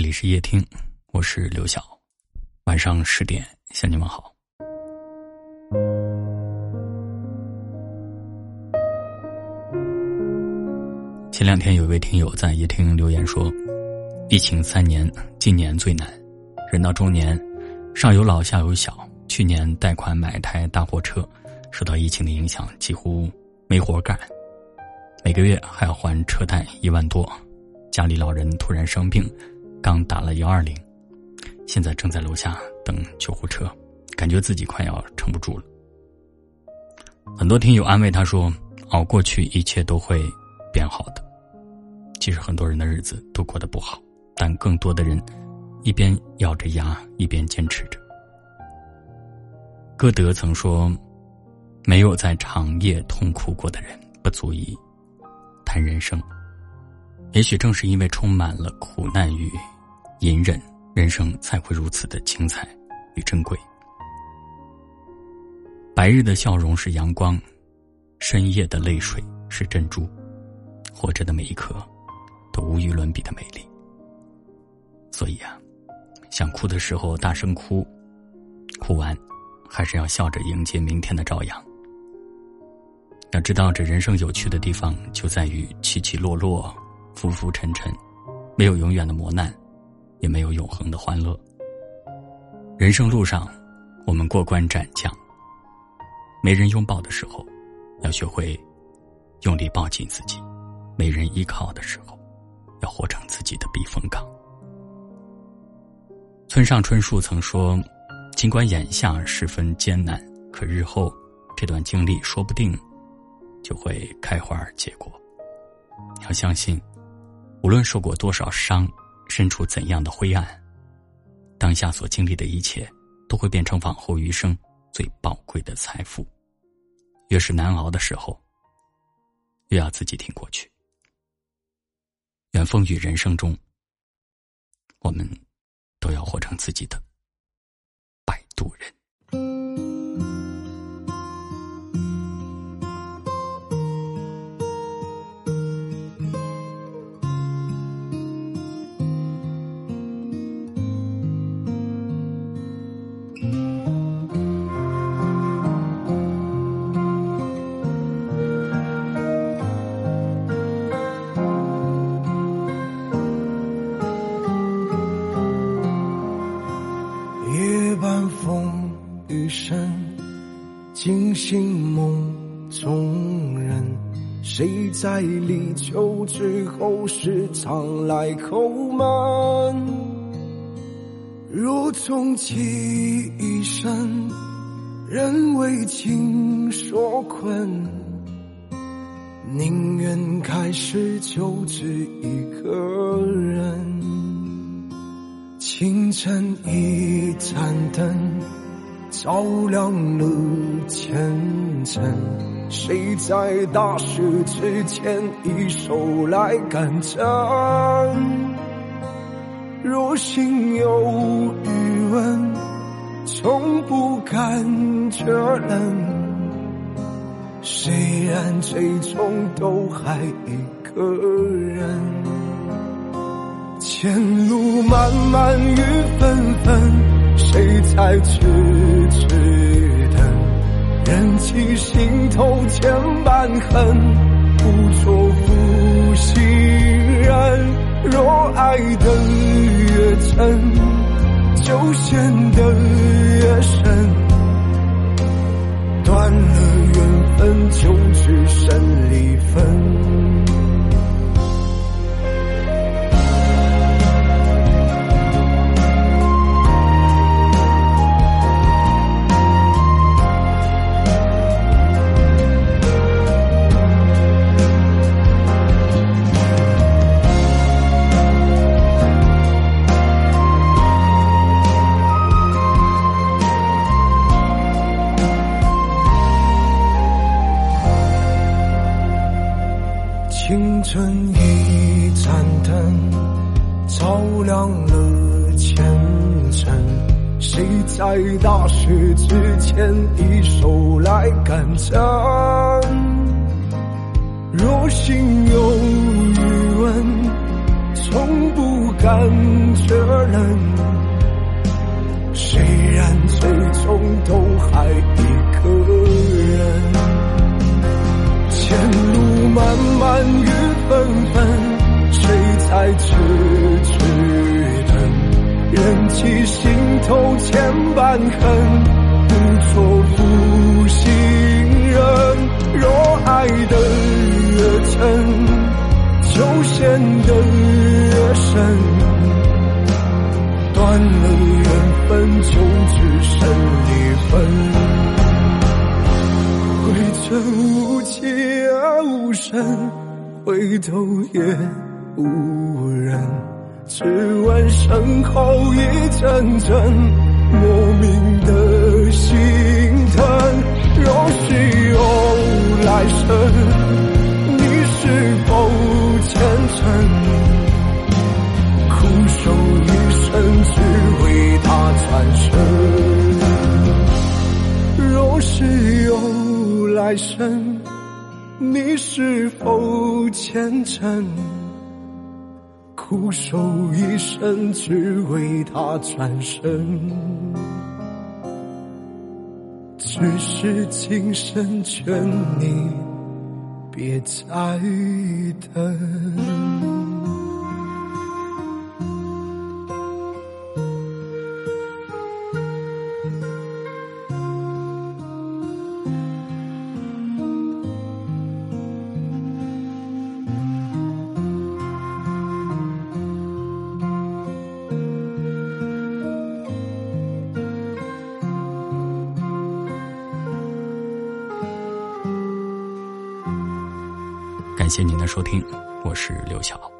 这里是夜听，我是刘晓。晚上十点向你们好。前两天有一位听友在夜听留言说：“疫情三年，今年最难。人到中年，上有老下有小，去年贷款买台大货车，受到疫情的影响，几乎没活干，每个月还要还车贷一万多。家里老人突然生病。”刚打了幺二零，现在正在楼下等救护车，感觉自己快要撑不住了。很多听友安慰他说：“熬过去，一切都会变好的。”其实很多人的日子都过得不好，但更多的人一边咬着牙，一边坚持着。歌德曾说：“没有在长夜痛哭过的人，不足以谈人生。”也许正是因为充满了苦难与隐忍，人生才会如此的精彩与珍贵。白日的笑容是阳光，深夜的泪水是珍珠。活着的每一刻，都无与伦比的美丽。所以啊，想哭的时候大声哭，哭完，还是要笑着迎接明天的朝阳。要知道，这人生有趣的地方就在于起起落落。浮浮沉沉，没有永远的磨难，也没有永恒的欢乐。人生路上，我们过关斩将。没人拥抱的时候，要学会用力抱紧自己；没人依靠的时候，要活成自己的避风港。村上春树曾说：“尽管眼下十分艰难，可日后这段经历说不定就会开花结果。”要相信。无论受过多少伤，身处怎样的灰暗，当下所经历的一切，都会变成往后余生最宝贵的财富。越是难熬的时候，越要自己挺过去。愿风雨人生中，我们都要活成自己的摆渡人。众人，谁在立秋之后时常来叩门？如从其一生，人为情所困，宁愿开始就只一个人。清晨一盏灯。照亮了前程，谁在大事之前一手来干成？若心有余温，从不感觉冷。虽然最终都还一个人，前路漫漫雨纷纷。谁在痴？忍起心头千般恨，不做负心人。若爱得越真，就陷得越深。断了缘分，就只剩离分。青春一盏灯，照亮了前程。谁在大雪之前一手来干成？若心有余温，从不感觉冷。虽然最终都还千般恨，不错负心人。若爱得越真，就陷得越深。断了缘分，就只剩离分。回程无迹而无声，回头也无人。只闻身后一阵阵莫名的心疼。若是有来生，你是否虔诚？苦守一生，只为他转身。若是有来生，你是否虔诚？苦守一生，只为他转身。只是今生劝你别再等。感谢您的收听，我是刘晓。